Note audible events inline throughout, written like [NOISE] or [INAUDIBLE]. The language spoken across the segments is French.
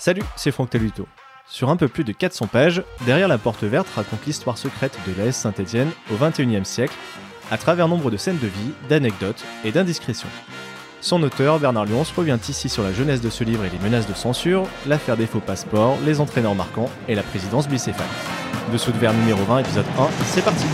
Salut, c'est Franck Taluto. Sur un peu plus de 400 pages, Derrière la porte verte raconte l'histoire secrète de l'AS Saint-Étienne au XXIe siècle, à travers nombre de scènes de vie, d'anecdotes et d'indiscrétions. Son auteur, Bernard Lyons, revient ici sur la jeunesse de ce livre et les menaces de censure, l'affaire des faux passeports, les entraîneurs marquants et la présidence bicéphale. Dessous de verre numéro 20, épisode 1, c'est parti!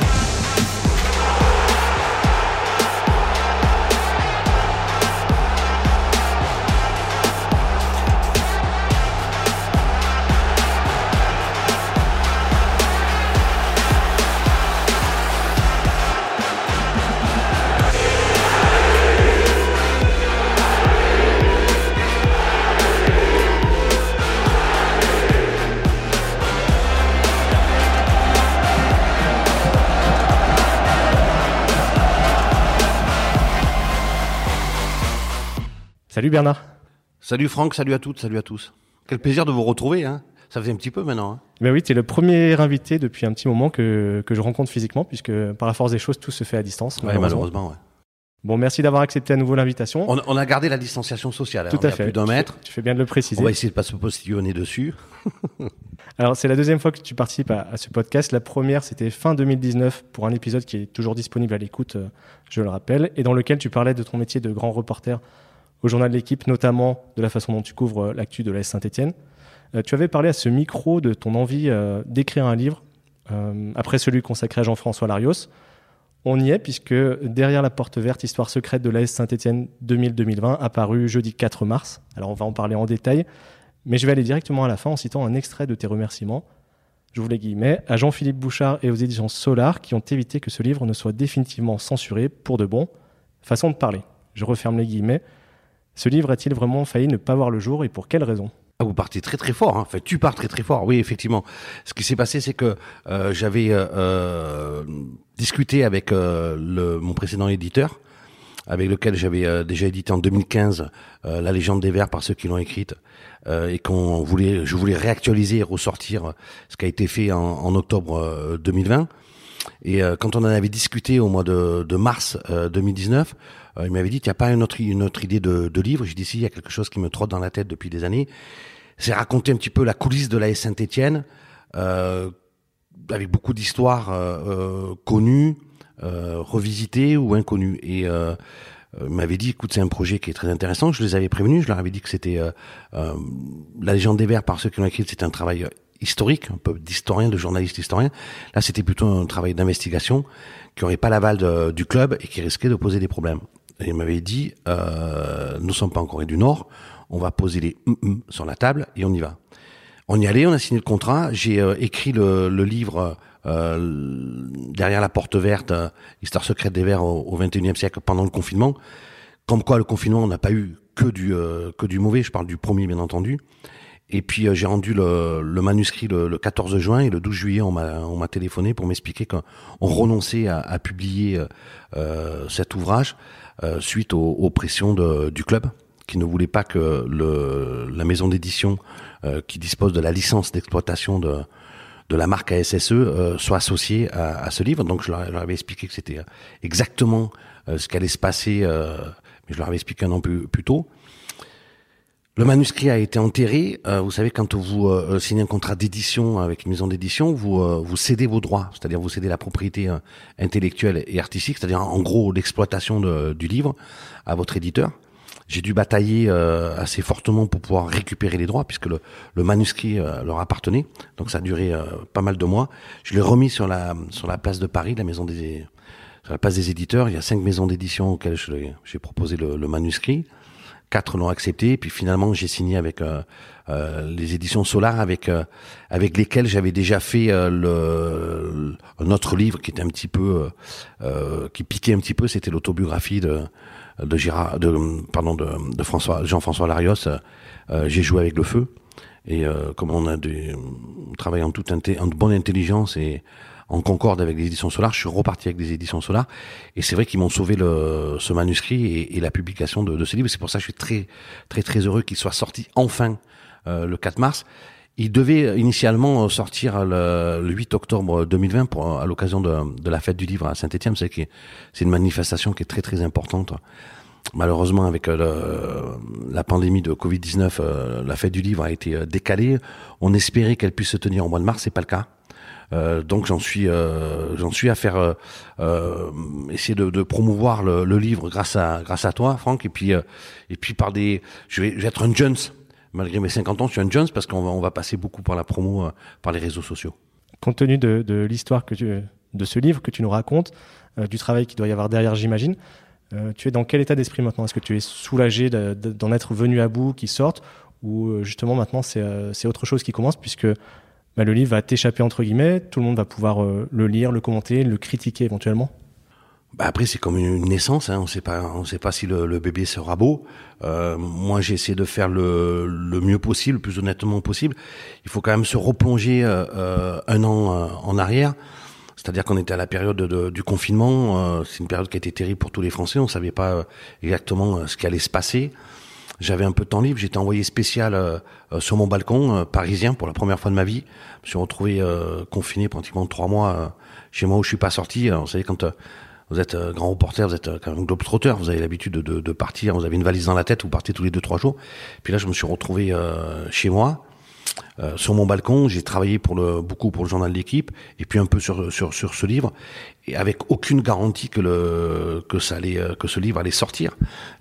Salut Bernard. Salut Franck, salut à toutes, salut à tous. Quel plaisir de vous retrouver. Hein. Ça faisait un petit peu maintenant. Hein. Ben oui, tu es le premier invité depuis un petit moment que, que je rencontre physiquement, puisque par la force des choses, tout se fait à distance. Ouais, malheureusement. ouais. Bon, merci d'avoir accepté à nouveau l'invitation. On, a gardé la distanciation sociale. Tout à fait. plus d'un mètre. Tu fais bien de le préciser. On va essayer de pas se postillonner dessus. [LAUGHS] Alors, c'est la deuxième fois que tu participes à, à ce podcast. La première, c'était fin 2019 pour un épisode qui est toujours disponible à l'écoute, euh, je le rappelle, et dans lequel tu parlais de ton métier de grand reporter au journal de l'équipe, notamment de la façon dont tu couvres euh, l'actu de la Saint-Etienne. Euh, tu avais parlé à ce micro de ton envie euh, d'écrire un livre, après celui consacré à Jean-François Larios. On y est, puisque derrière la porte verte, Histoire secrète de l'AS Saint-Etienne 2000-2020, apparu jeudi 4 mars. Alors on va en parler en détail, mais je vais aller directement à la fin en citant un extrait de tes remerciements. Je vous les guillemets, à Jean-Philippe Bouchard et aux éditions Solar qui ont évité que ce livre ne soit définitivement censuré pour de bon. Façon de parler. Je referme les guillemets. Ce livre a-t-il vraiment failli ne pas voir le jour et pour quelles raisons ah, vous partez très très fort. Hein. Enfin, tu pars très très fort. Oui, effectivement. Ce qui s'est passé, c'est que euh, j'avais euh, euh, discuté avec mon précédent éditeur, avec lequel j'avais déjà édité en 2015 La légende des vers par ceux qui l'ont écrite, et qu'on voulait, je voulais réactualiser et ressortir ce qui a été fait en, octobre 2020. Et quand on en avait discuté au mois de, mars 2019, euh, il m'avait dit, il n'y a pas une autre, idée de, livre J'ai dit, si, il y a quelque chose qui me trotte dans la tête depuis des années. C'est raconter un petit peu la coulisse de la Saint-Étienne, euh, avec beaucoup d'histoires euh, euh connues, euh, revisitées ou inconnues. Et euh, il m'avait dit, écoute, c'est un projet qui est très intéressant. Je les avais prévenus, je leur avais dit que c'était la légende des Verts par ceux qui l'ont écrit, c'était un travail historique, un peu d'historien, de journaliste historien. Là, c'était plutôt un travail d'investigation qui n'aurait pas l'aval du club et qui risquait de poser des problèmes il m'avait dit, euh, nous sommes pas en Corée du Nord, on va poser les mm sur la table et on y va. On y allait, on a signé le contrat, j'ai euh, écrit le, le livre euh, derrière la porte verte, euh, Histoire secrète des Verts au, au 21e siècle pendant le confinement. Comme quoi le confinement, on n'a pas eu que du euh, que du mauvais, je parle du premier bien entendu. Et puis j'ai rendu le, le manuscrit le, le, 14 juin et le 12 juillet on m'a on m'a téléphoné pour m'expliquer qu'on renonçait à, à publier cet ouvrage euh, suite aux, pressions de, du club qui ne voulait pas que le, la maison d'édition euh, qui dispose de la licence d'exploitation de, de la marque ASSE euh, soit associée à, à, ce livre. Donc je leur, avais expliqué que c'était exactement ce qu'allait se passer, mais je leur avais expliqué un an plus, plus tôt. Le manuscrit a été enterré. Euh, vous savez, quand vous euh, signez un contrat d'édition avec une maison d'édition, vous, euh, vous cédez vos droits, c'est-à-dire vous cédez la propriété intellectuelle et artistique, c'est-à-dire en gros l'exploitation du livre à votre éditeur. J'ai dû batailler assez fortement pour pouvoir récupérer les droits, puisque le, manuscrit leur appartenait. Donc ça a duré pas mal de mois. Je l'ai remis sur la sur la place de Paris, la maison des sur la place des éditeurs. Il y a cinq maisons d'édition auxquelles j'ai proposé le manuscrit quatre l'ont accepté. puis finalement, j'ai signé avec euh, euh, les éditions Solar, avec euh, avec lesquelles j'avais déjà fait le un autre livre qui était un petit peu qui piquait un petit peu. C'était l'autobiographie de de Gérard, de pardon de, de François Jean-François Larios. j'ai joué avec le feu. Et comme on a des, on travaille en toute en bonne intelligence et en concorde avec les éditions Solar. Je suis reparti avec des éditions Solar. Et c'est vrai qu'ils m'ont sauvé le, ce manuscrit et, et la publication de, de, ce livre. C'est pour ça que je suis très, très, très heureux qu'il soit sorti enfin euh, le 4 mars. Il devait initialement sortir le, le 8 octobre 2020 pour, à l'occasion de, de, la fête du livre à Saint-Etienne. C'est une manifestation qui est très très importante malheureusement, avec la pandémie de Covid-19, la fête du livre a été décalée. On espérait qu'elle puisse se tenir au mois de mars, c'est pas le cas. Euh, donc j'en suis euh, j'en suis à faire euh, euh essayer de, de promouvoir le, le, livre grâce à grâce à toi Franck et puis et puis par des je vais, je vais être un Jones malgré mes 50 ans je suis un Jones parce qu'on va on va passer beaucoup par la promo par les réseaux sociaux. Compte tenu de, de l'histoire que tu de ce livre que tu nous racontes du travail qu'il doit y avoir derrière j'imagine tu es dans quel état d'esprit maintenant? Est-ce que tu es soulagé d'en être venu à bout, qui sortent, ou justement maintenant c'est autre chose qui commence puisque bah, le livre va t'échapper entre guillemets, tout le monde va pouvoir euh, le lire, le commenter, le critiquer éventuellement. Bah après c'est comme une naissance, hein. on sait pas, on sait pas si le, bébé sera beau. Euh, moi j'ai essayé de faire le, mieux possible, le plus honnêtement possible. Il faut quand même se replonger euh, euh un an euh, en arrière. C'est-à-dire qu'on était à la période de, du confinement. c'est une période qui a été terrible pour tous les Français. On savait pas exactement ce qui allait se passer. J'avais un peu de temps libre, j'étais envoyé spécial euh, euh, sur mon balcon euh, parisien pour la première fois de ma vie. Je me suis retrouvé confiné pratiquement trois mois chez moi où je suis pas sorti. vous savez quand vous êtes grand reporter, vous êtes quand même globe-trotter, vous avez l'habitude de, de, de, partir, vous avez une valise dans la tête, vous partez tous les deux trois jours. Puis là, je me suis retrouvé chez moi. Sur mon balcon, j'ai travaillé pour le, beaucoup pour le journal de l'équipe et puis un peu sur, sur, sur ce livre et avec aucune garantie que le que ça allait que ce livre allait sortir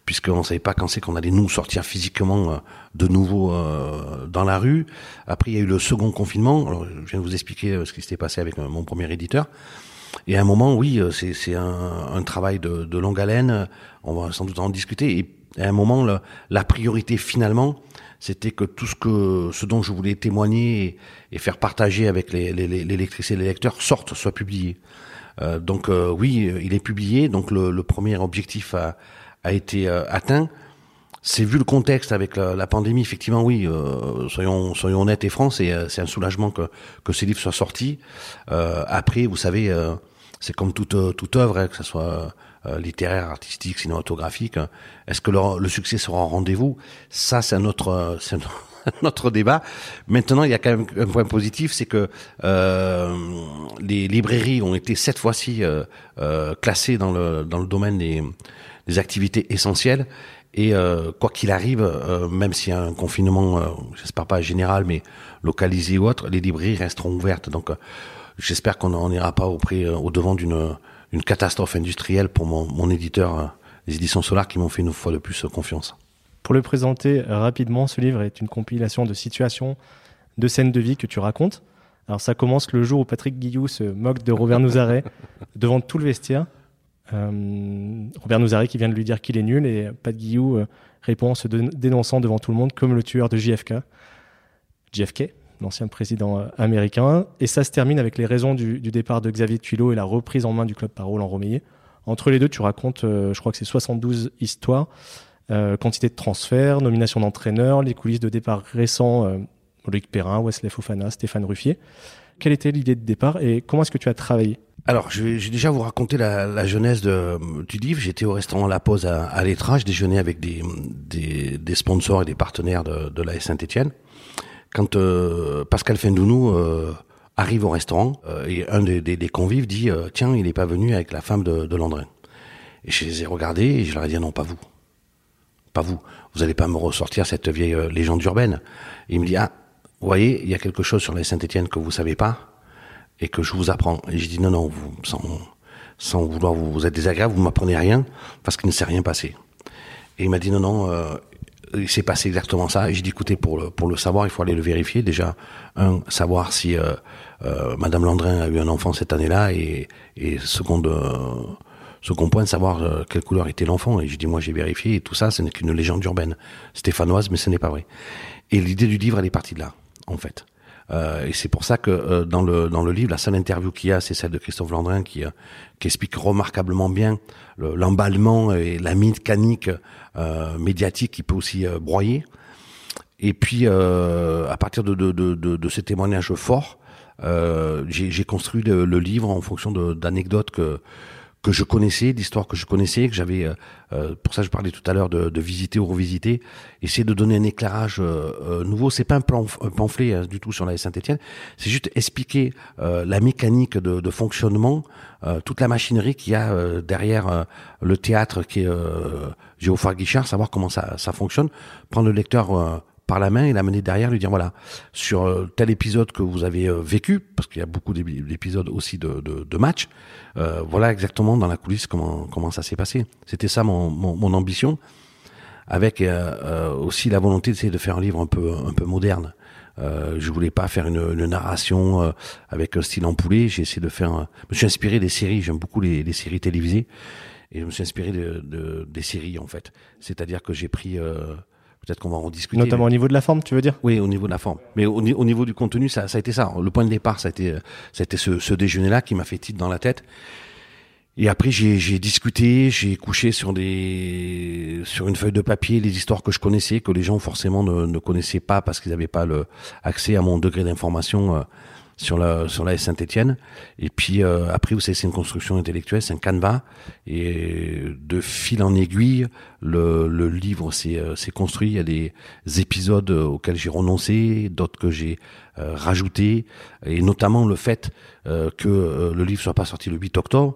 puisqu'on savait pas quand c'est qu'on allait nous sortir physiquement euh, de nouveau euh, dans la rue. Après, il y a eu le second confinement. Alors, je viens de vous expliquer euh, ce qui s'était passé avec mon premier éditeur. Et à un moment, oui, c'est un, un, travail de, de, longue haleine. On va sans doute en discuter. Et à un moment, la priorité finalement, c'était que tout ce que ce dont je voulais témoigner et, faire partager avec les, les, et les lecteurs sorte, soit publié. Euh, donc oui, il est publié. Donc le, premier objectif a, a été euh, atteint. C'est vu le contexte avec la, pandémie, effectivement, oui. Euh, soyons soyons honnêtes et francs, c'est euh, c'est un soulagement que que ces livres soient sortis. après, vous savez, c'est comme toute toute œuvre, hein, que ce soit littéraire, artistique, cinématographique. Hein. Est-ce que le, succès sera en rendez-vous? Ça, c'est un autre c'est notre [LAUGHS] débat. Maintenant, il y a quand même un point positif, c'est que euh, les librairies ont été cette fois-ci euh, classées dans le dans le domaine des des activités essentielles. Et euh, quoi qu'il arrive, euh, même s'il y a un confinement, euh, j'espère pas général, mais localisé ou autre, les librairies resteront ouvertes. Donc j'espère qu'on n'ira pas auprès, au devant d'une une catastrophe industrielle pour mon, mon éditeur, les éditions Solar, qui m'ont fait une fois de plus confiance. Pour le présenter rapidement, ce livre est une compilation de situations, de scènes de vie que tu racontes. Alors ça commence le jour où Patrick Guillou se moque de Robert Nouzaret [LAUGHS] devant tout le vestiaire. Euh, Robert Nouzaré qui vient de lui dire qu'il est nul et Pat Guillou euh, répond en se dénonçant devant tout le monde comme le tueur de JFK. JFK, l'ancien président euh, américain. Et ça se termine avec les raisons du, départ de Xavier Tuilot et la reprise en main du club Parole en Romeillet. Entre les deux, tu racontes, je crois que c'est 72 histoires, quantité de transferts, nomination d'entraîneurs, les coulisses de départ récents, Loïc Perrin, Wesley Fofana, Stéphane Ruffier. Quelle était l'idée de départ et comment est-ce que tu as travaillé? Alors, je vais, déjà vous raconter la, jeunesse de, du livre. J'étais au restaurant La Pause à, à déjeunais avec des, sponsors et des partenaires de, de la Saint-Etienne. Quand euh, Pascal Fendounou euh, arrive au restaurant, euh, et un des, convives dit Tiens, il n'est pas venu avec la femme de, de. Et je les ai regardés et je leur ai dit Non, pas vous. Pas vous. Vous n'allez pas me ressortir cette vieille légende urbaine. Il me dit Ah, vous voyez, il y a quelque chose sur la Saint-Etienne que vous savez pas et que je vous apprends. Et j'ai dit non, non, vous, sans, sans vouloir vous, vous êtes désagréable, vous m'apprenez rien parce qu'il ne s'est rien passé. Et il m'a dit non, non, il s'est passé exactement ça. J'ai dit écoutez, pour le, pour le savoir, il faut aller le vérifier. Déjà, un, savoir si euh, euh, Madame Landrin a eu un enfant cette année-là et, et seconde, euh, second point, savoir quelle couleur était l'enfant. Et j'ai dit moi j'ai vérifié et tout ça, ce n'est qu'une légende urbaine stéphanoise, mais ce n'est pas vrai. Et l'idée du livre, elle est partie de là, en fait. Euh, et c'est pour ça que euh, dans le dans le livre, la seule interview qu'il y a, c'est celle de Christophe Landrin qui euh, qui explique remarquablement bien l'emballement et la mécanique médiatique qui peut aussi broyer. Et puis à partir de de, de, de, ces témoignages forts, j'ai construit le, livre en fonction d'anecdotes que que je connaissais, d'histoires que je connaissais, que j'avais. pour ça, je parlais tout à l'heure de, de, visiter ou revisiter. Essayer de donner un éclairage nouveau. C'est pas un, plan, un pamphlet du tout sur la Saint-Étienne. C'est juste expliquer la mécanique de, de fonctionnement, toute la machinerie qu'il y a derrière le théâtre qui est Géophore Guichard, savoir comment ça, ça fonctionne, prendre le lecteur par la main et l'amener derrière, lui dire voilà, sur euh, tel épisode que vous avez euh, vécu, parce qu'il y a beaucoup d'épisodes aussi de, de, de matchs, euh, voilà exactement dans la coulisse comment, comment ça s'est passé. C'était ça mon, mon, mon, ambition, avec aussi la volonté d'essayer de faire un livre un peu, un peu moderne. Euh, je voulais pas faire une, une narration avec un style poulet. J'ai essayé de faire. Je me suis inspiré des séries. J'aime beaucoup les, les, séries télévisées et je me suis inspiré de, de des séries en fait. C'est-à-dire que j'ai pris Peut-être qu'on va en discuter. Notamment au niveau de la forme, tu veux dire? Oui, au niveau de la forme. Mais au, niveau du contenu, ça, ça, a été ça. Le point de départ, ça a été, ça a été ce, ce déjeuner-là qui m'a fait titre dans la tête. Et après, j'ai discuté, j'ai couché sur des, sur une feuille de papier les histoires que je connaissais, que les gens forcément ne, ne connaissaient pas parce qu'ils n'avaient pas le accès à mon degré d'information. Euh, sur la sur la Saint-Étienne. Et puis euh, après, vous savez, c'est une construction intellectuelle, c'est un canevas. Et de fil en aiguille, le, le livre s'est euh, construit. Il y a des épisodes auxquels j'ai renoncé, d'autres que j'ai euh, rajoutés, et notamment le fait euh, que le livre soit pas sorti le 8 octobre.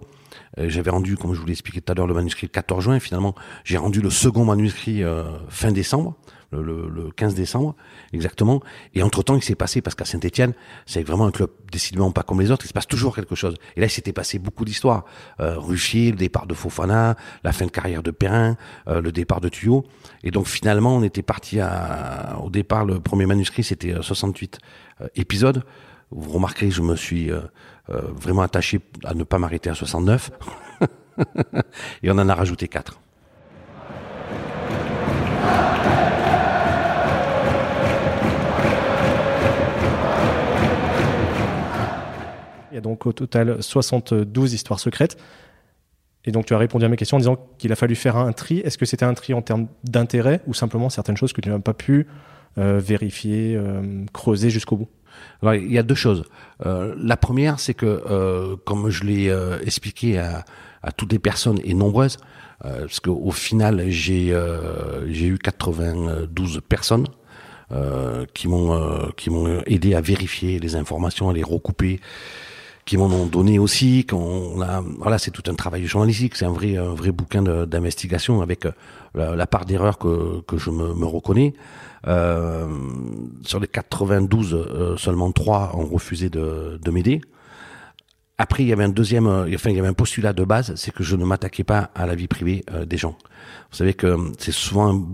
J'avais rendu, comme je vous l'ai expliqué tout à l'heure, le manuscrit le 14 juin. Finalement, j'ai rendu le second manuscrit fin décembre le, le, 15 décembre, exactement. Et entre-temps, il s'est passé, parce qu'à Saint-Etienne, c'est vraiment un club décidément pas comme les autres, il se passe toujours quelque chose. Et là, il s'était passé beaucoup d'histoires. Euh, le départ de Fofana, la fin de carrière de Perrin, euh, le départ de Tuyau. Et donc finalement, on était parti à... Au départ, le premier manuscrit, c'était 68 euh, euh, épisodes. Vous remarquerez, je me suis euh, vraiment attaché à ne pas m'arrêter à 69. [LAUGHS] et on en a rajouté 4. Au total 72 histoires secrètes. Et donc tu as répondu à mes questions en disant qu'il a fallu faire un tri. Est-ce que c'était un tri en termes d'intérêt ou simplement certaines choses que tu n'as pas pu euh, vérifier, euh, creuser jusqu'au bout? Il y a deux choses. Euh, la première, c'est que, comme je l'ai expliqué à, toutes les personnes et nombreuses, parce qu'au final, j'ai j'ai eu 92 personnes qui m'ont qui m'ont aidé à vérifier les informations, à les recouper, qui m'en ont donné aussi. Qu'on a, voilà, c'est tout un travail journalistique. C'est un vrai, un vrai bouquin d'investigation avec euh, la, part d'erreur que, que je me, me reconnais. Euh, sur les 92, euh, seulement 3 ont refusé de, de m'aider. Après, il y avait un deuxième, euh, enfin, il y avait un postulat de base, c'est que je ne m'attaquais pas à la vie privée des gens. Vous savez que c'est souvent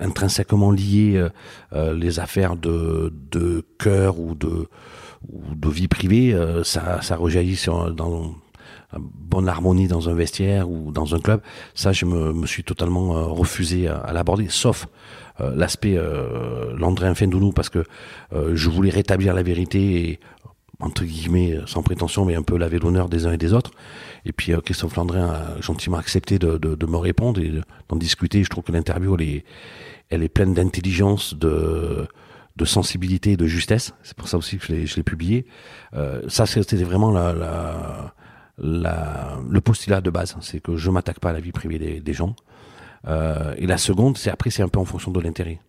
intrinsèquement lié les affaires de, de cœur ou de vie privée, euh, ça, ça rejaillit sur, dans bonne harmonie dans un vestiaire ou dans un club. Ça, je me, suis totalement euh, refusé à, l'aborder, sauf euh, l'aspect euh, Landrin Fendounou, parce que je voulais rétablir la vérité entre guillemets, sans prétention, mais un peu laver l'honneur des uns et des autres. Et puis Christophe Landrin a gentiment accepté de, de, de me répondre et d'en discuter. Je trouve que l'interview, elle est, elle est pleine d'intelligence, de, de sensibilité et de justesse. C'est pour ça aussi que je l'ai publié. Euh, ça, c'était vraiment la, la, la, le postulat de base. C'est que je m'attaque pas à la vie privée des, des gens. Euh, et la seconde, c'est après, c'est un peu en fonction de l'intérêt.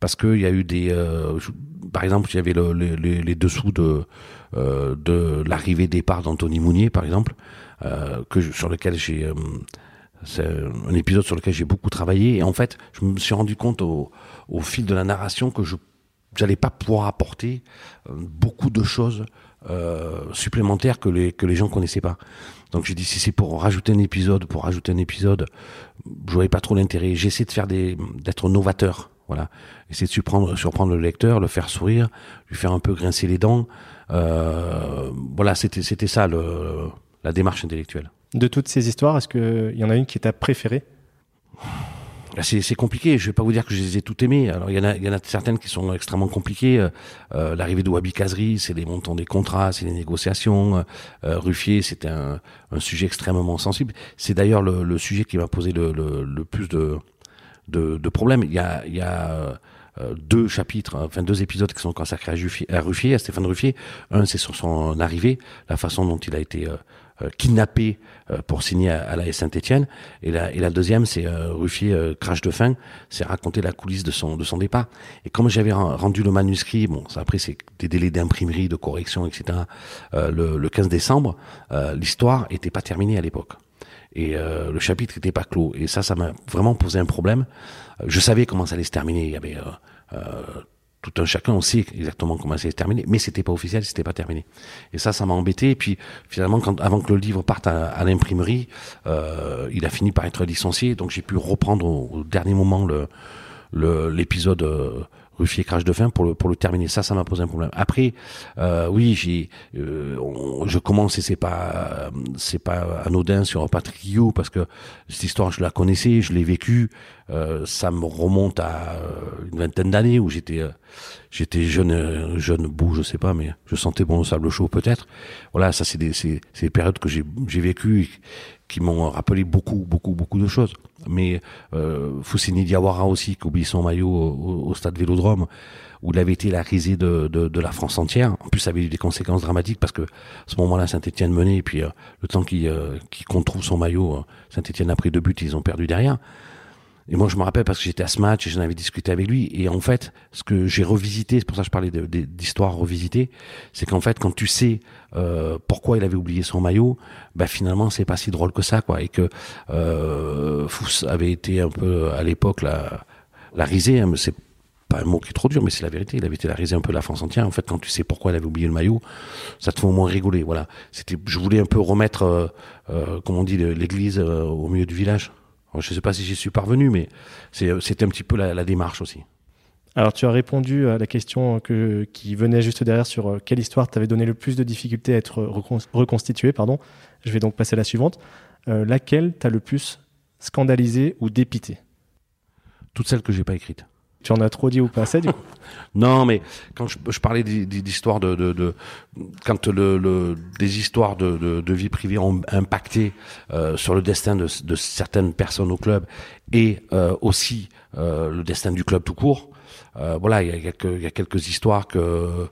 Parce qu'il y a eu des... Euh, par exemple, il y avait le, les, les dessous de, euh, de l'arrivée-départ d'Anthony Mounier, par exemple, euh, que sur lequel j'ai... Euh, c'est un épisode sur lequel j'ai beaucoup travaillé. Et en fait, je me suis rendu compte au, au fil de la narration que je j'allais pas pouvoir apporter euh, beaucoup de choses euh, supplémentaires que les que les gens connaissaient pas. Donc j'ai dit si c'est pour rajouter un épisode, pour rajouter un épisode, je voyais pas trop l'intérêt. J'essaie de faire des d'être novateur, voilà. Essayer de surprendre surprendre le lecteur, le faire sourire, lui faire un peu grincer les dents. Euh, voilà, c'était c'était ça le, la démarche intellectuelle. De toutes ces histoires, est-ce qu'il y en a une qui est ta préférée? C'est compliqué. Je vais pas vous dire que je les ai toutes aimées. Alors il y en a, il y en a certaines qui sont extrêmement compliquées. Euh, euh L'arrivée de Wabi Kazri, c'est les montants des contrats, c'est les négociations. Euh, Ruffier, c'était un, un, sujet extrêmement sensible. C'est d'ailleurs le, le, sujet qui m'a posé le, le, le, plus de, de, de problèmes. Il y a, il y a deux chapitres, enfin deux épisodes qui sont consacrés à, Ruffier, à Stéphane Ruffier. Un, c'est sur son arrivée, la façon dont il a été euh, kidnappé euh, pour signer à, la Saint-Étienne. Et la, et deuxième, c'est euh, Ruffier crash de faim, c'est raconter la coulisse de son de son départ. Et comme j'avais rendu le manuscrit, bon, ça, après c'est des délais d'imprimerie, de correction, etc. le, le 15 décembre, l'histoire était pas terminée à l'époque et le chapitre n'était pas clos. Et ça, ça m'a vraiment posé un problème. Je savais comment ça allait se terminer. Il y avait tout un chacun, sait exactement comment ça s'est terminé, mais c'était pas officiel, c'était pas terminé. Et ça, ça m'a embêté. Et puis finalement, quand, avant que le livre parte à, l'imprimerie, euh, il a fini par être licencié, donc j'ai pu reprendre au, dernier moment le l'épisode euh, Ruffier crash de fin pour le pour le terminer. Ça, ça m'a posé un problème. Après, euh, oui, j'ai, euh, je commence et c'est pas c'est pas anodin sur Patrick parce que cette histoire je la connaissais, je l'ai vécue. Euh, ça me remonte à une vingtaine d'années où j'étais j'étais jeune jeune beau, je sais pas, mais je sentais bon le sable chaud peut-être. Voilà, ça c'est des c'est c'est des périodes que j'ai j'ai vécues qui m'ont rappelé beaucoup, beaucoup, beaucoup de choses. Mais euh, Diawara aussi, qui oublie son maillot au, stade Vélodrome, où il avait été la risée de, de, de, la France entière. En plus, ça avait eu des conséquences dramatiques parce que à ce moment-là, Saint-Etienne menait, et puis euh, le temps qu'il euh, qu trouve son maillot, euh, Saint-Etienne a pris deux buts, ils ont perdu derrière. Et moi, je me rappelle parce que j'étais à ce match et j'en avais discuté avec lui. Et en fait, ce que j'ai revisité, c'est pour ça que je parlais d'histoire revisitée, c'est qu'en fait, quand tu sais euh, pourquoi il avait oublié son maillot, bah finalement, c'est pas si drôle que ça, quoi. Et que euh, Fous avait été un peu à l'époque la, la risée. Hein, c'est pas un mot qui est trop dur, mais c'est la vérité. Il avait été la risée un peu la France entière. En fait, quand tu sais pourquoi il avait oublié le maillot, ça te fait au moins rigoler. Voilà. C'était, je voulais un peu remettre, euh, euh comme on dit, l'église euh, au milieu du village je ne sais pas si j'y suis parvenu, mais c'était un petit peu la, démarche aussi. Alors, tu as répondu à la question que, qui venait juste derrière sur euh, quelle histoire t'avait donné le plus de difficultés à être reconstituée. Pardon. Je vais donc passer à la suivante. Euh, laquelle t'as le plus scandalisé ou dépité? Toutes celles que j'ai pas écrites. Tu en as trop dit ou pas assez du coup [LAUGHS] Non, mais quand je, parlais d'histoires de, quand le, des histoires de, vie privée ont impacté euh, sur le destin de, certaines personnes au club et euh, aussi euh, le destin du club tout court. voilà, il y a quelques histoires que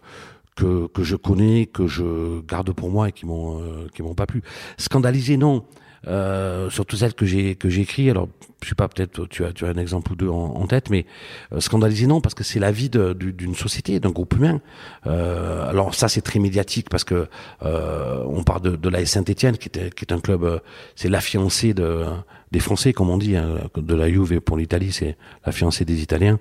que, que je connais, que je garde pour moi et qui m'ont qui m'ont pas plu. Scandalisé, non. Euh, surtout celles que j'ai que. Alors, je sais pas, peut-être tu as tu as un exemple ou deux en, tête, mais euh, scandalisé non, parce que c'est la vie d'une société, d'un groupe humain. Euh, alors ça, c'est très médiatique parce que euh, on parle de, de la Saint-Étienne, qui est qui est un club, c'est la fiancée de des Français, comme on dit, hein, de la Juve pour l'Italie, c'est la fiancée des Italiens.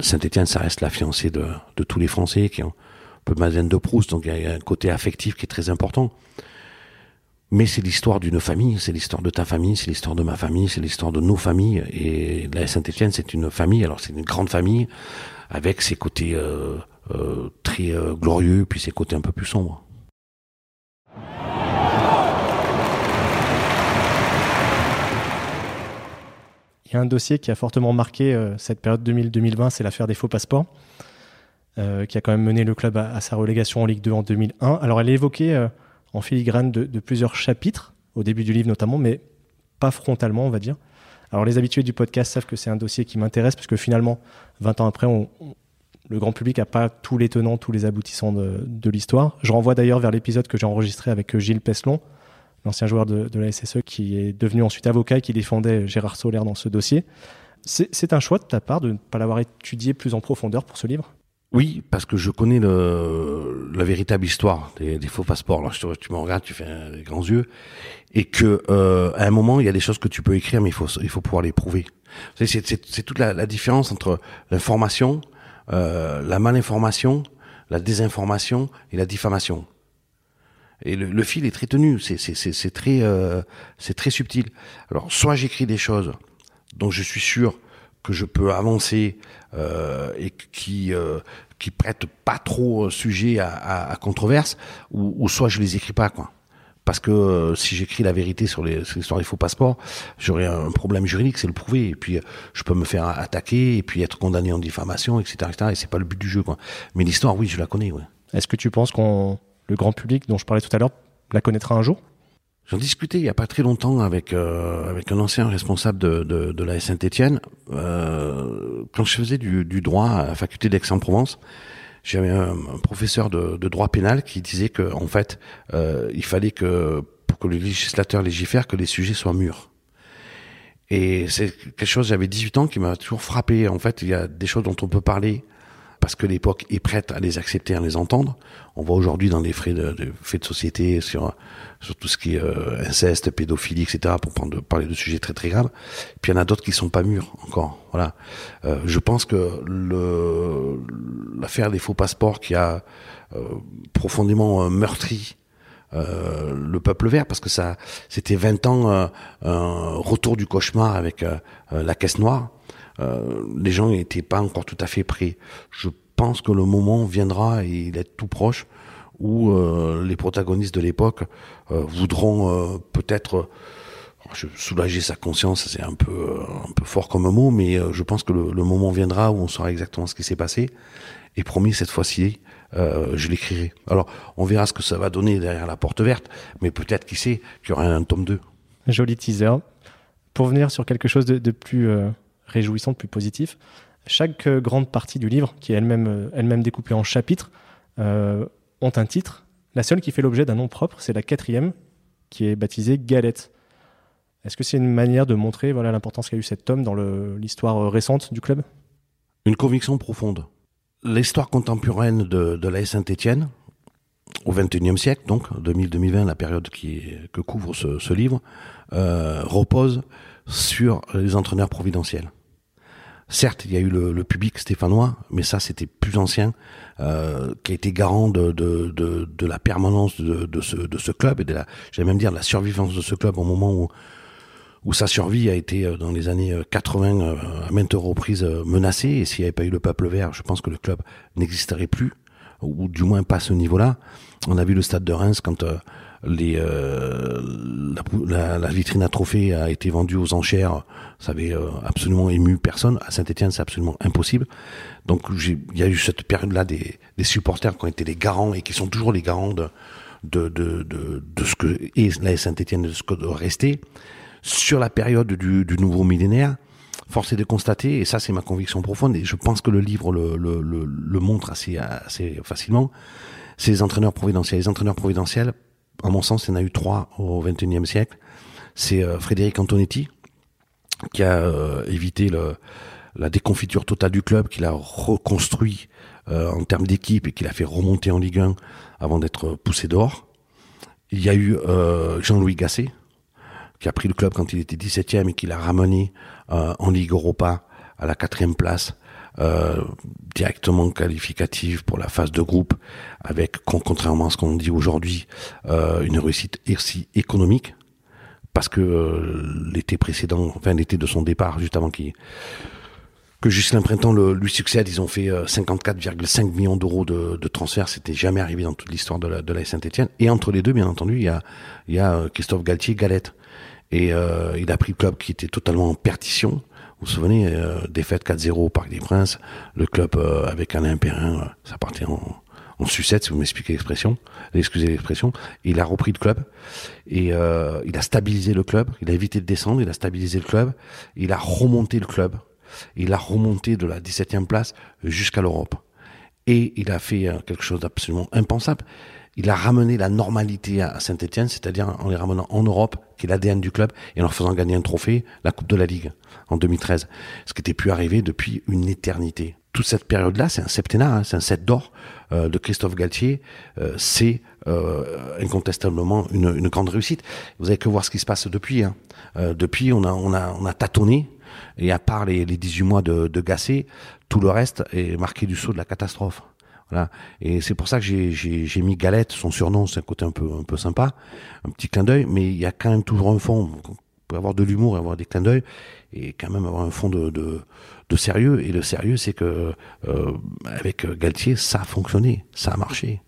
Saint-Étienne, ça reste la fiancée de, de tous les Français qui ont un peu Madeleine de Proust, donc il y a un côté affectif qui est très important. Mais c'est l'histoire d'une famille, c'est l'histoire de ta famille, c'est l'histoire de ma famille, c'est l'histoire de nos familles. Et Saint-Etienne, c'est une famille, alors c'est une grande famille, avec ses côtés euh, euh, très euh, glorieux, puis ses côtés un peu plus sombres. Il y a un dossier qui a fortement marqué cette période 2000-2020, c'est l'affaire des faux passeports, qui a quand même mené le club à, sa relégation en Ligue 2 en 2001. Alors elle est évoquée en filigrane de, plusieurs chapitres, au début du livre notamment, mais pas frontalement, on va dire. Alors les habitués du podcast savent que c'est un dossier qui m'intéresse, parce que finalement, 20 ans après, le grand public n'a pas tous les tenants, tous les aboutissants de, l'histoire. Je renvoie d'ailleurs vers l'épisode que j'ai enregistré avec Gilles Peslon, l'ancien joueur de, la SSE, qui est devenu ensuite avocat et qui défendait Gérard Solaire dans ce dossier. C'est un choix de ta part de ne pas l'avoir étudié plus en profondeur pour ce livre? Oui, parce que je connais la véritable histoire des, faux passeports. Là, tu me regardes, tu fais des grands yeux, et que euh, à un moment, il y a des choses que tu peux écrire, mais il faut il faut pouvoir les prouver. C'est toute la, différence entre l'information, euh, la malinformation, la désinformation et la diffamation. Et le, fil est très tenu, c'est très euh, c'est très subtil. Alors, soit j'écris des choses dont je suis sûr que je peux avancer euh, et qui euh, qui prêtent pas trop sujet à, à, controverse, ou, soit je les écris pas quoi. Parce que si j'écris la vérité sur l'histoire des faux passeports, j'aurais un problème juridique, c'est le prouver. Et puis je peux me faire attaquer et puis être condamné en diffamation, etc., etc. Et c'est pas le but du jeu quoi. Mais l'histoire, oui, je la connais. Ouais. Est-ce que tu penses qu'on le grand public dont je parlais tout à l'heure la connaîtra un jour J'en discutais il y a pas très longtemps avec euh, avec un ancien responsable de, de, de la Saint-Étienne. Euh, quand je faisais du, droit à la faculté d'Aix-en-Provence, j'avais un, professeur de, de, droit pénal qui disait que en fait, euh, il fallait que pour que le législateur légifère, que les sujets soient mûrs. Et c'est quelque chose, j'avais 18 ans, qui m'a toujours frappé. En fait, il y a des choses dont on peut parler parce que l'époque est prête à les accepter, à les entendre. On voit aujourd'hui dans les frais de, de, faits de société sur, sur tout ce qui est euh, inceste, pédophilie, etc. pour prendre, parler de sujets très très graves. Puis il y en a d'autres qui sont pas mûrs encore. Voilà. Euh, je pense que l'affaire des faux passeports qui a euh, profondément euh, meurtri euh, le peuple vert parce que ça c'était 20 ans euh, un retour du cauchemar avec la caisse noire euh, les gens n'étaient pas encore tout à fait prêts. Je pense que le moment viendra, et il est tout proche, où euh, les protagonistes de l'époque euh, voudront peut-être soulager sa conscience, c'est un peu un peu fort comme mot, mais je pense que le, moment viendra où on saura exactement ce qui s'est passé. Et promis, cette fois-ci, je l'écrirai. Alors, on verra ce que ça va donner derrière la porte verte, mais peut-être, qui sait, qu'il y aura un tome 2. Joli teaser. Pour venir sur quelque chose de plus réjouissant, plus positif. Chaque euh, grande partie du livre, qui est elle-même euh, elle-même découpée en chapitres, euh, ont un titre. La seule qui fait l'objet d'un nom propre, c'est la quatrième, qui est baptisée Galette. Est-ce que c'est une manière de montrer voilà l'importance qu'a eu cet homme dans l'histoire récente du club? Une conviction profonde. L'histoire contemporaine de, de la Saint-Étienne, au XXIe siècle, donc 2000-2020, la période qui, que couvre ce, livre, euh, repose sur les entraîneurs providentiels. Certes, il y a eu le, le public stéphanois, mais ça c'était plus ancien, euh, qui a été garant de, de, de, de la permanence de, de, ce, de ce club et de la, j'allais même dire, de la survivance de ce club au moment où, où sa survie a été euh, dans les années 80 euh, à maintes reprises menacée. Et s'il n'y avait pas eu le peuple vert, je pense que le club n'existerait plus, ou du moins pas à ce niveau-là. On a vu le stade de Reims quand les, euh, la, la, vitrine à trophées a été vendue aux enchères, ça avait euh, absolument ému personne. À Saint-Etienne, c'est absolument impossible. Donc il y a eu cette période-là des, des, supporters qui ont été les garants et qui sont toujours les garants de, de, de, de, ce que est la Saint-Etienne, de ce que doit rester. Sur la période du, du nouveau millénaire, force est de constater, et ça c'est ma conviction profonde, et je pense que le livre le, le, le, le montre assez, assez facilement, c'est les entraîneurs providentiels. Les entraîneurs providentiels, à mon sens, il y en a eu trois au XXIe siècle. C'est euh, Frédéric Antonetti, qui a euh, évité la déconfiture totale du club, qu'il a reconstruit euh, en termes d'équipe et qu'il a fait remonter en Ligue 1 avant d'être poussé dehors. Il y a eu Jean-Louis Gasset, qui a pris le club quand il était 17e et qui l'a ramené en Ligue Europa à la quatrième place euh, directement qualificative pour la phase de groupe, avec, contrairement à ce qu'on dit aujourd'hui, euh, une réussite économique, parce que euh, l'été précédent, enfin l'été de son départ, juste avant qu'il que Justin Printemps lui succède, ils ont fait 54,5 euh, millions d'euros de, de transferts. C'était jamais arrivé dans toute l'histoire de la, de la Saint-Etienne. Et entre les deux, bien entendu, il y a, il y a euh, Christophe Galtier Galette. Et euh, il a pris le club qui était totalement en perdition. Vous vous souvenez, euh, défaite 4-0 au Parc des Princes, le club euh, avec Alain Perrin, euh, ça partait en, en sucette, si vous m'expliquez l'expression, excusez l'expression. Il a repris le club et euh, il a stabilisé le club. Il a évité de descendre, il a stabilisé le club. Il a remonté le club. Il a remonté de la 17e place jusqu'à l'Europe. Et il a fait euh, quelque chose d'absolument impensable il a ramené la normalité à Saint-Etienne, c'est-à-dire en les ramenant en Europe, qui est l'ADN du club, et en leur faisant gagner un trophée, la Coupe de la Ligue, en 2013. Ce qui n'était plus arrivé depuis une éternité. Toute cette période-là, c'est un septennat, hein, c'est un set d'or euh, de Christophe Galtier. Euh, c'est euh, incontestablement une, grande réussite. Vous avez que voir ce qui se passe depuis. Hein. Depuis, on a, on, a, on a tâtonné, et à part les, les 18 mois de, de tout le reste est marqué du saut de la catastrophe. Voilà. Et c'est pour ça que j'ai mis Galette, son surnom, c'est un côté un peu, un peu sympa, un petit clin d'œil, mais il y a quand même toujours un fond. On peut avoir de l'humour et avoir des clins d'œil, et quand même avoir un fond de, sérieux. Et le sérieux, c'est que euh, avec Galtier, ça a fonctionné, ça a marché.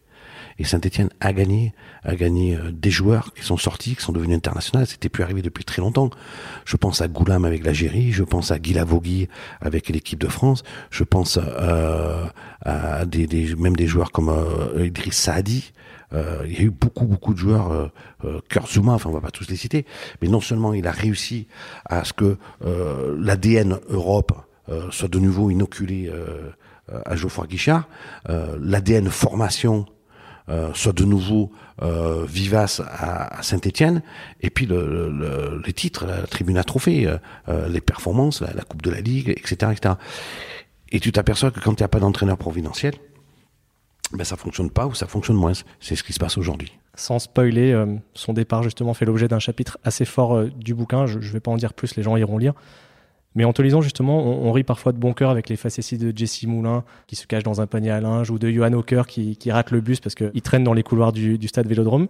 Et Saint-Etienne a gagné, a gagné euh, des joueurs qui sont sortis, qui sont devenus internationaux. C'était plus arrivé depuis très longtemps. Je pense à Goulam avec l'Algérie, je pense à Guy Lavogui avec l'équipe de France, je pense euh, à des, des, même des joueurs comme euh, Idriss Saadi. Euh, il y a eu beaucoup, beaucoup de joueurs, euh, euh Kurzuma, enfin on va pas tous les citer, mais non seulement il a réussi à ce que euh, l'ADN Europe soit de nouveau inoculé à Geoffroy Guichard, l'ADN formation soit de nouveau vivace à, Saint-Étienne, et puis le, le, les titres, la tribune à trophée, les performances, la, Coupe de la Ligue, etc. etc. Et tu t'aperçois que quand il n'y a pas d'entraîneur providentiel, ben ça fonctionne pas ou ça fonctionne moins. C'est ce qui se passe aujourd'hui. Sans spoiler, euh, son départ justement fait l'objet d'un chapitre assez fort euh, du bouquin. Je ne vais pas en dire plus, les gens iront lire. Mais en te lisant justement, on, rit parfois de bon cœur avec les facéties de Jesse Moulin qui se cache dans un panier à linge ou de Johan Hawker qui, qui rate le bus parce qu'il traîne dans les couloirs du, stade Vélodrome.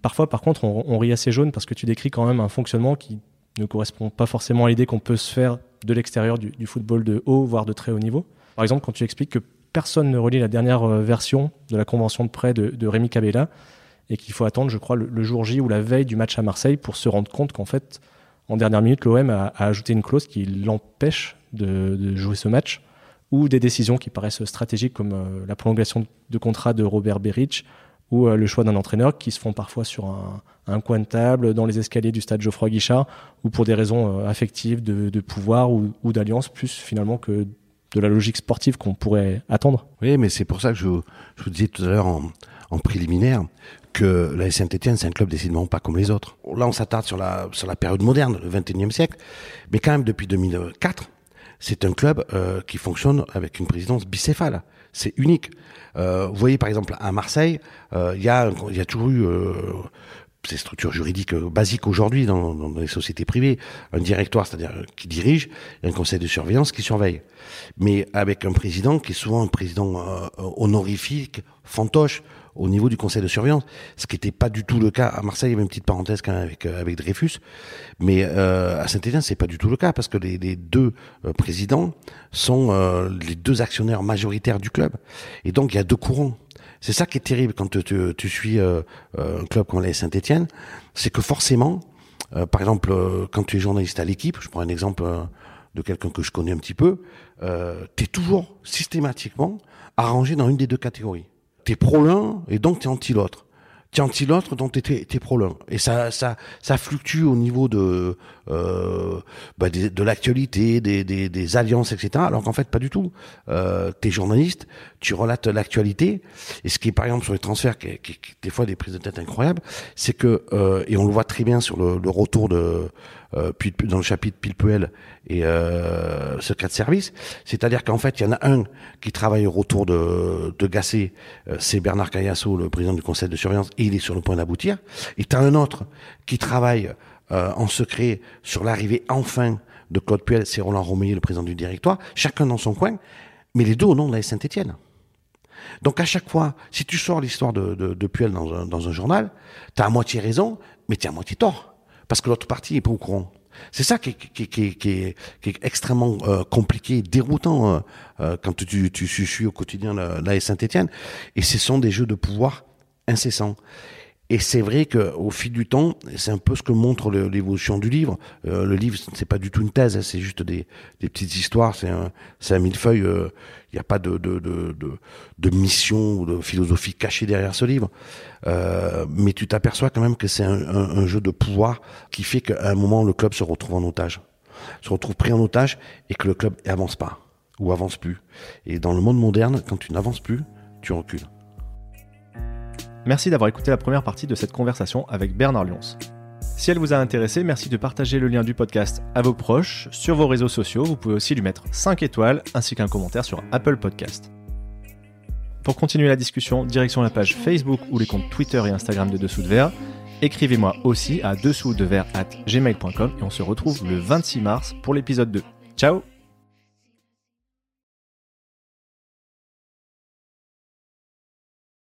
Parfois, par contre, on, rit assez jaune parce que tu décris quand même un fonctionnement qui ne correspond pas forcément à l'idée qu'on peut se faire de l'extérieur du, football de haut, voire de très haut niveau. Par exemple, quand tu expliques que personne ne relit la dernière euh, version de la convention de prêt de, Rémi Cabella et qu'il faut attendre, je crois, le, jour J ou la veille du match à Marseille pour se rendre compte qu'en fait, en dernière minute, l'OM a, a, ajouté une clause qui l'empêche de, jouer ce match ou des décisions qui paraissent stratégiques comme euh, la prolongation de contrat de Robert Beric ou euh, le choix d'un entraîneur qui se font parfois sur un, coin de table dans les escaliers du stade Geoffroy Guichard ou pour des raisons euh, affectives de, pouvoir ou, d'alliance plus finalement que de la logique sportive qu'on pourrait attendre. Oui, mais c'est pour ça que je, vous disais tout à l'heure en, préliminaire que la Saint-Etienne, c'est un club décidément pas comme les autres. Là, on s'attarde sur la, sur la période moderne, le 21e siècle, mais quand même depuis 2004, c'est un club euh, qui fonctionne avec une présidence bicéphale. C'est unique. Euh, vous voyez par exemple à Marseille, euh, il y, a, y a toujours eu ces structures juridiques basiques aujourd'hui dans, les sociétés privées, un directoire, c'est-à-dire qui dirige, et un conseil de surveillance qui surveille. Mais avec un président qui est souvent un président honorifique, fantoche, au niveau du conseil de surveillance, ce qui n'était pas du tout le cas à Marseille. Il y avait une petite parenthèse quand même avec, avec Dreyfus, mais euh, à Saint-Étienne, c'est pas du tout le cas parce que les, les deux euh, présidents sont euh, les deux actionnaires majoritaires du club, et donc il y a deux courants. C'est ça qui est terrible quand tu, tu, tu suis euh, un club comme la Saint-Étienne, c'est que forcément, euh, par exemple, euh, quand tu es journaliste à l'équipe, je prends un exemple de quelqu'un que je connais un petit peu, tu es toujours systématiquement arrangé dans une des deux catégories. Tu es pro l'un et donc tu es anti l'autre tu es anti l'autre, donc tu es, pro l'un. Et ça, ça, ça fluctue au niveau de, bah de, l'actualité, des, des, des, alliances, etc. Alors qu'en fait, pas du tout. Euh, tu es journaliste, tu relates l'actualité. Et ce qui est, par exemple, sur les transferts, qui, qui, qui des fois des prises de tête incroyables, c'est que, euh, et on le voit très bien sur le, le retour de, euh, puis dans le chapitre Pilpuel et euh, secret de service, c'est-à-dire qu'en fait, il y en a un qui travaille autour de, de Gassé, euh, c'est Bernard Cayasso, le président du conseil de surveillance, et il est sur le point d'aboutir. Et tu as un autre qui travaille euh, en secret sur l'arrivée enfin de Claude Puel, c'est Roland Romeyer, le président du directoire, chacun dans son coin, mais les deux au nom de la Saint-Étienne. Donc à chaque fois, si tu sors l'histoire de, de, Puel dans un, dans un journal, tu as à moitié raison, mais tu as à moitié tort, parce que l'autre partie est pas au courant. C'est ça qui est, qui, qui, est, extrêmement euh, compliqué, déroutant euh, quand tu, tu, suis au quotidien la Saint-Etienne. Et ce sont des jeux de pouvoir incessants. Et c'est vrai qu'au fil du temps, c'est un peu ce que montre l'évolution du livre. Euh, le livre, c'est pas du tout une thèse, c'est juste des, petites histoires, c'est un, un millefeuille. Il euh, n'y a pas de, mission ou de philosophie cachée derrière ce livre. Euh, mais tu t'aperçois quand même que c'est un, jeu de pouvoir qui fait qu'à un moment, le club se retrouve en otage. Se retrouve pris en otage et que le club avance pas ou avance plus. Et dans le monde moderne, quand tu n'avances plus, tu recules. Merci d'avoir écouté la première partie de cette conversation avec Bernard Lyons. Si elle vous a intéressé, merci de partager le lien du podcast à vos proches, sur vos réseaux sociaux. Vous pouvez aussi lui mettre 5 étoiles ainsi qu'un commentaire sur Apple Podcast. Pour continuer la discussion, direction la page Facebook ou les comptes Twitter et Instagram de Dessous de Verre. Écrivez-moi aussi à dessous de verre at gmail.com et on se retrouve le 26 mars pour l'épisode 2. Ciao